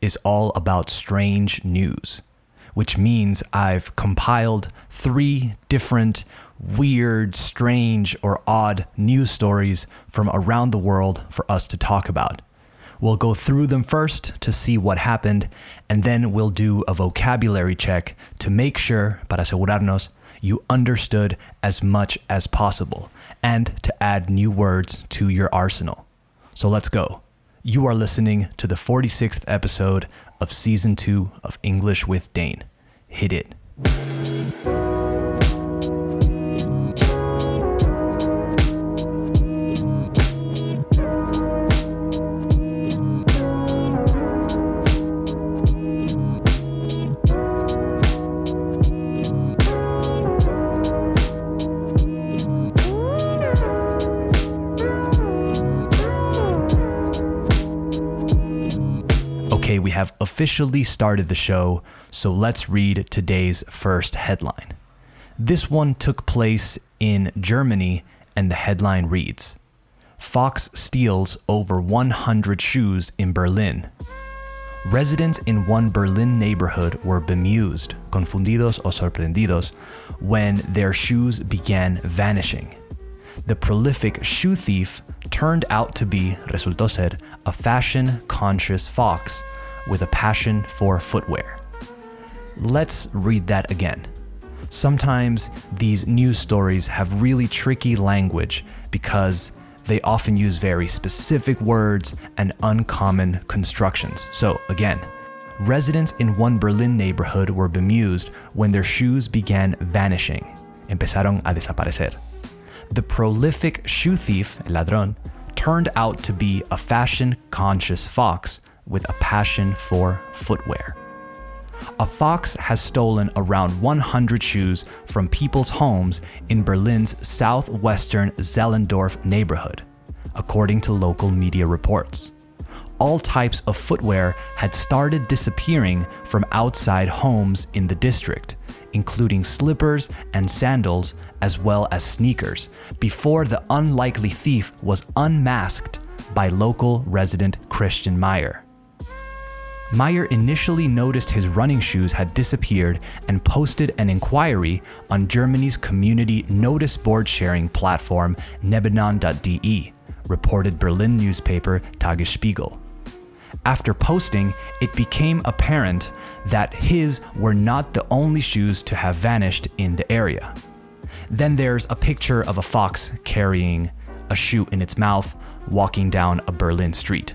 is all about strange news, which means I've compiled three different weird, strange, or odd news stories from around the world for us to talk about. We'll go through them first to see what happened, and then we'll do a vocabulary check to make sure, para asegurarnos, you understood as much as possible, and to add new words to your arsenal. So let's go. You are listening to the 46th episode of Season 2 of English with Dane. Hit it. Officially started the show, so let's read today's first headline. This one took place in Germany, and the headline reads Fox steals over 100 shoes in Berlin. Residents in one Berlin neighborhood were bemused, confundidos o sorprendidos, when their shoes began vanishing. The prolific shoe thief turned out to be, resultó ser, a fashion conscious fox with a passion for footwear. Let's read that again. Sometimes these news stories have really tricky language because they often use very specific words and uncommon constructions. So, again, residents in one Berlin neighborhood were bemused when their shoes began vanishing. Empezaron a desaparecer. The prolific shoe thief, ladrón, turned out to be a fashion conscious fox with a passion for footwear. A fox has stolen around 100 shoes from people's homes in Berlin's southwestern Zehlendorf neighborhood, according to local media reports. All types of footwear had started disappearing from outside homes in the district, including slippers and sandals, as well as sneakers, before the unlikely thief was unmasked by local resident Christian Meyer. Meyer initially noticed his running shoes had disappeared and posted an inquiry on Germany's community notice board sharing platform nebenan.de, reported Berlin newspaper Tagesspiegel. After posting, it became apparent that his were not the only shoes to have vanished in the area. Then there's a picture of a fox carrying a shoe in its mouth walking down a Berlin street.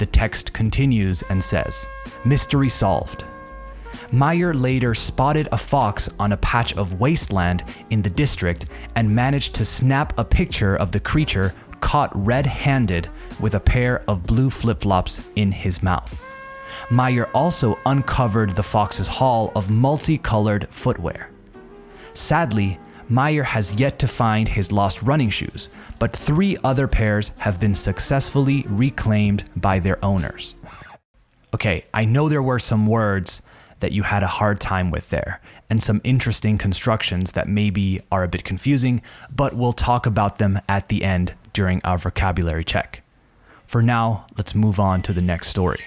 The text continues and says, Mystery solved. Meyer later spotted a fox on a patch of wasteland in the district and managed to snap a picture of the creature caught red handed with a pair of blue flip flops in his mouth. Meyer also uncovered the fox's haul of multicolored footwear. Sadly, Meyer has yet to find his lost running shoes, but three other pairs have been successfully reclaimed by their owners. Okay, I know there were some words that you had a hard time with there, and some interesting constructions that maybe are a bit confusing, but we'll talk about them at the end during our vocabulary check. For now, let's move on to the next story.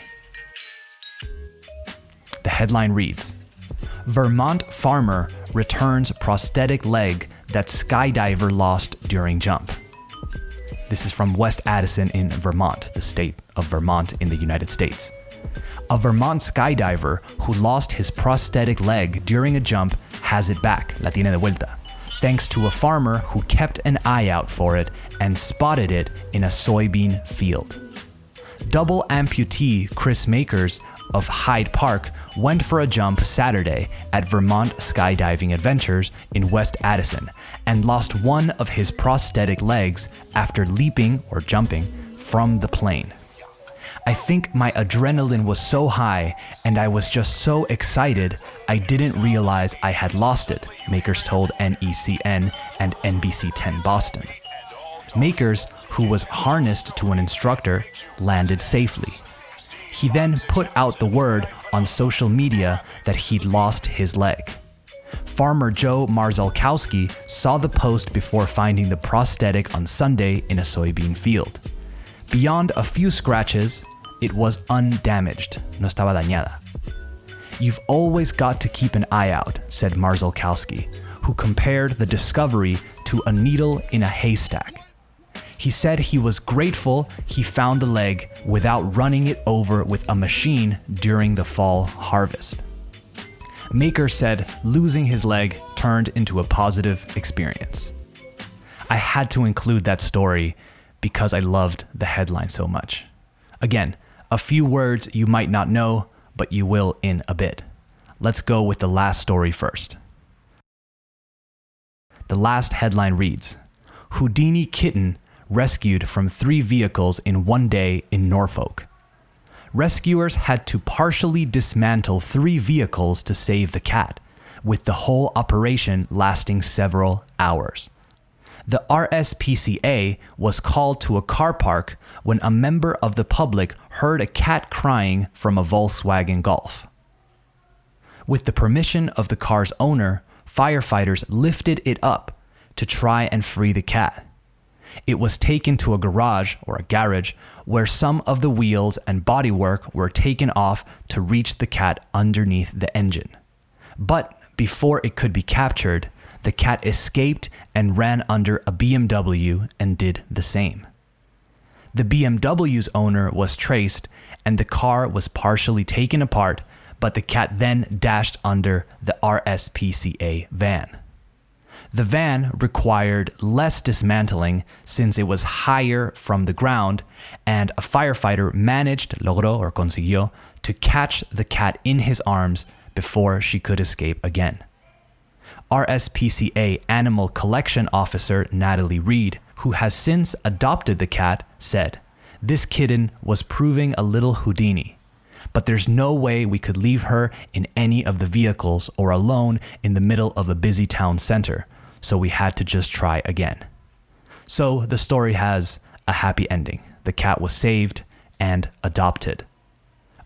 The headline reads Vermont farmer returns prosthetic leg that skydiver lost during jump. This is from West Addison in Vermont, the state of Vermont in the United States. A Vermont skydiver who lost his prosthetic leg during a jump has it back, la tiene de vuelta, thanks to a farmer who kept an eye out for it and spotted it in a soybean field. Double amputee Chris Makers of Hyde Park went for a jump Saturday at Vermont Skydiving Adventures in West Addison and lost one of his prosthetic legs after leaping or jumping from the plane. I think my adrenaline was so high and I was just so excited, I didn't realize I had lost it, Makers told NECN and NBC 10 Boston. Makers, who was harnessed to an instructor, landed safely. He then put out the word on social media that he'd lost his leg. Farmer Joe Marzalkowski saw the post before finding the prosthetic on Sunday in a soybean field. Beyond a few scratches, it was undamaged, no estaba dañada. You've always got to keep an eye out, said Marzalkowski, who compared the discovery to a needle in a haystack. He said he was grateful he found the leg without running it over with a machine during the fall harvest. Maker said losing his leg turned into a positive experience. I had to include that story because I loved the headline so much. Again, a few words you might not know, but you will in a bit. Let's go with the last story first. The last headline reads Houdini kitten rescued from three vehicles in one day in Norfolk. Rescuers had to partially dismantle three vehicles to save the cat, with the whole operation lasting several hours. The RSPCA was called to a car park when a member of the public heard a cat crying from a Volkswagen Golf. With the permission of the car's owner, firefighters lifted it up to try and free the cat. It was taken to a garage or a garage where some of the wheels and bodywork were taken off to reach the cat underneath the engine. But before it could be captured, the cat escaped and ran under a BMW and did the same. The BMW's owner was traced and the car was partially taken apart, but the cat then dashed under the RSPCA van. The van required less dismantling since it was higher from the ground, and a firefighter managed, logró or consiguió, to catch the cat in his arms before she could escape again. RSPCA Animal Collection Officer Natalie Reed, who has since adopted the cat, said, This kitten was proving a little Houdini but there's no way we could leave her in any of the vehicles or alone in the middle of a busy town center, so we had to just try again. So the story has a happy ending. The cat was saved and adopted.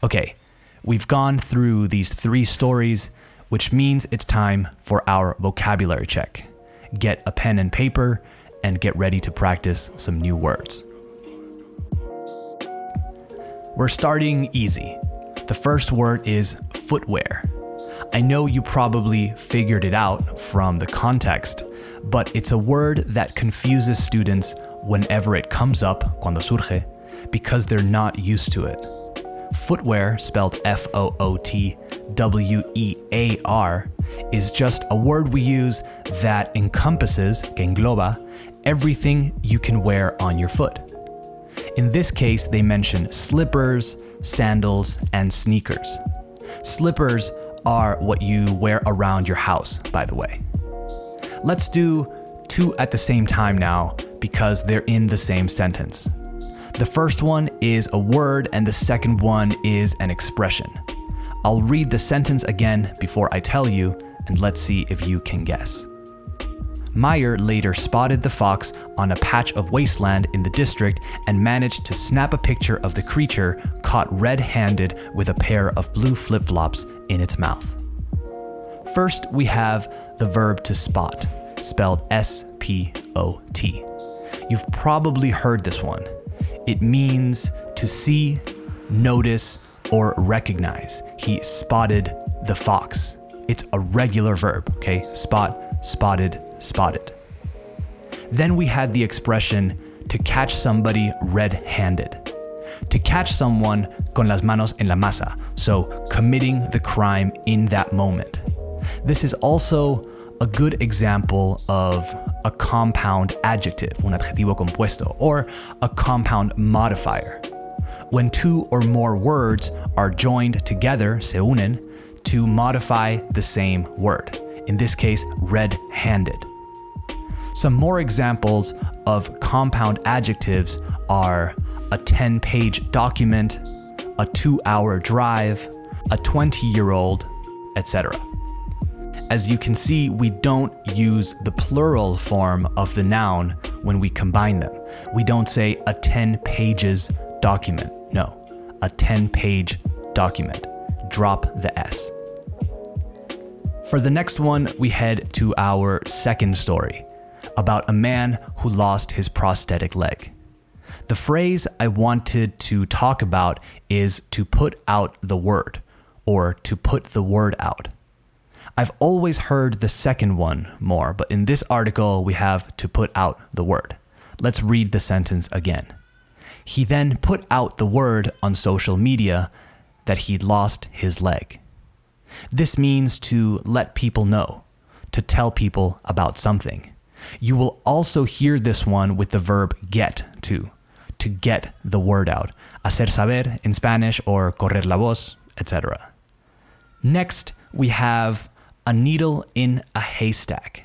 Okay, we've gone through these three stories, which means it's time for our vocabulary check. Get a pen and paper and get ready to practice some new words. We're starting easy. The first word is footwear. I know you probably figured it out from the context, but it's a word that confuses students whenever it comes up, cuando surge, because they're not used to it. Footwear, spelled F O O T W E A R, is just a word we use that encompasses, que engloba, everything you can wear on your foot. In this case, they mention slippers, sandals, and sneakers. Slippers are what you wear around your house, by the way. Let's do two at the same time now because they're in the same sentence. The first one is a word, and the second one is an expression. I'll read the sentence again before I tell you, and let's see if you can guess. Meyer later spotted the fox on a patch of wasteland in the district and managed to snap a picture of the creature caught red handed with a pair of blue flip flops in its mouth. First, we have the verb to spot, spelled S P O T. You've probably heard this one. It means to see, notice, or recognize. He spotted the fox. It's a regular verb, okay? Spot, spotted, spotted. Then we had the expression to catch somebody red handed. To catch someone con las manos en la masa, so committing the crime in that moment. This is also a good example of a compound adjective, un adjetivo compuesto, or a compound modifier. When two or more words are joined together, se unen, to modify the same word. In this case, red handed. Some more examples of compound adjectives are a 10 page document, a two hour drive, a 20 year old, etc. As you can see, we don't use the plural form of the noun when we combine them. We don't say a 10 pages document. No, a 10 page document. Drop the S. For the next one, we head to our second story about a man who lost his prosthetic leg. The phrase I wanted to talk about is to put out the word, or to put the word out. I've always heard the second one more, but in this article, we have to put out the word. Let's read the sentence again. He then put out the word on social media that he'd lost his leg. This means to let people know, to tell people about something. You will also hear this one with the verb get to, to get the word out, hacer saber in Spanish or correr la voz, etc. Next, we have a needle in a haystack.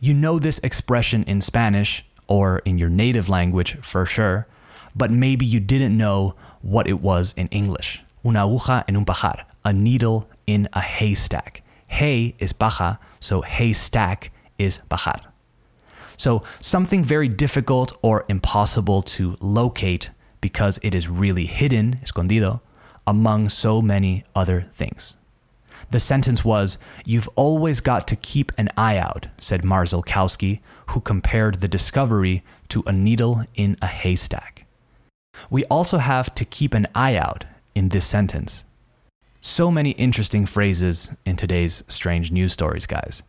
You know this expression in Spanish or in your native language for sure, but maybe you didn't know what it was in English. Una aguja en un pajar, a needle in a haystack. Hay is paja, so haystack is pajar. So, something very difficult or impossible to locate because it is really hidden, escondido, among so many other things. The sentence was, You've always got to keep an eye out, said Marzalkowski, who compared the discovery to a needle in a haystack. We also have to keep an eye out in this sentence. So many interesting phrases in today's strange news stories, guys.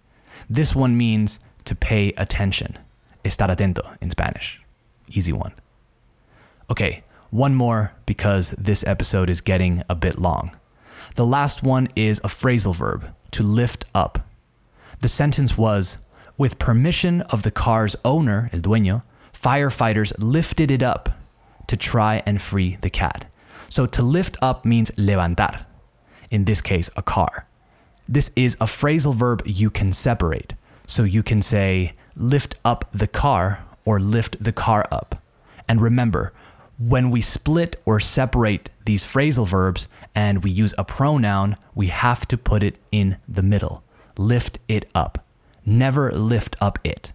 This one means to pay attention. Estar atento in Spanish. Easy one. Okay, one more because this episode is getting a bit long. The last one is a phrasal verb, to lift up. The sentence was With permission of the car's owner, el dueño, firefighters lifted it up to try and free the cat. So to lift up means levantar, in this case, a car. This is a phrasal verb you can separate. So you can say lift up the car or lift the car up. And remember, when we split or separate these phrasal verbs and we use a pronoun, we have to put it in the middle. Lift it up. Never lift up it.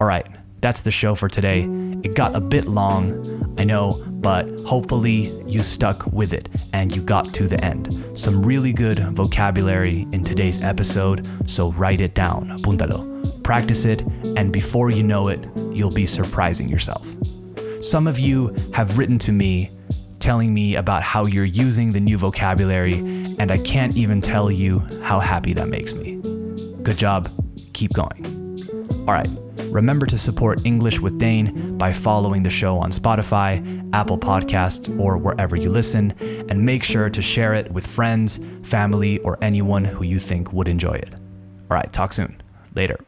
All right, that's the show for today. It got a bit long, I know, but hopefully you stuck with it and you got to the end. Some really good vocabulary in today's episode, so write it down, apúntalo. Practice it, and before you know it, you'll be surprising yourself. Some of you have written to me telling me about how you're using the new vocabulary, and I can't even tell you how happy that makes me. Good job. Keep going. All right. Remember to support English with Dane by following the show on Spotify, Apple Podcasts, or wherever you listen, and make sure to share it with friends, family, or anyone who you think would enjoy it. All right, talk soon. Later.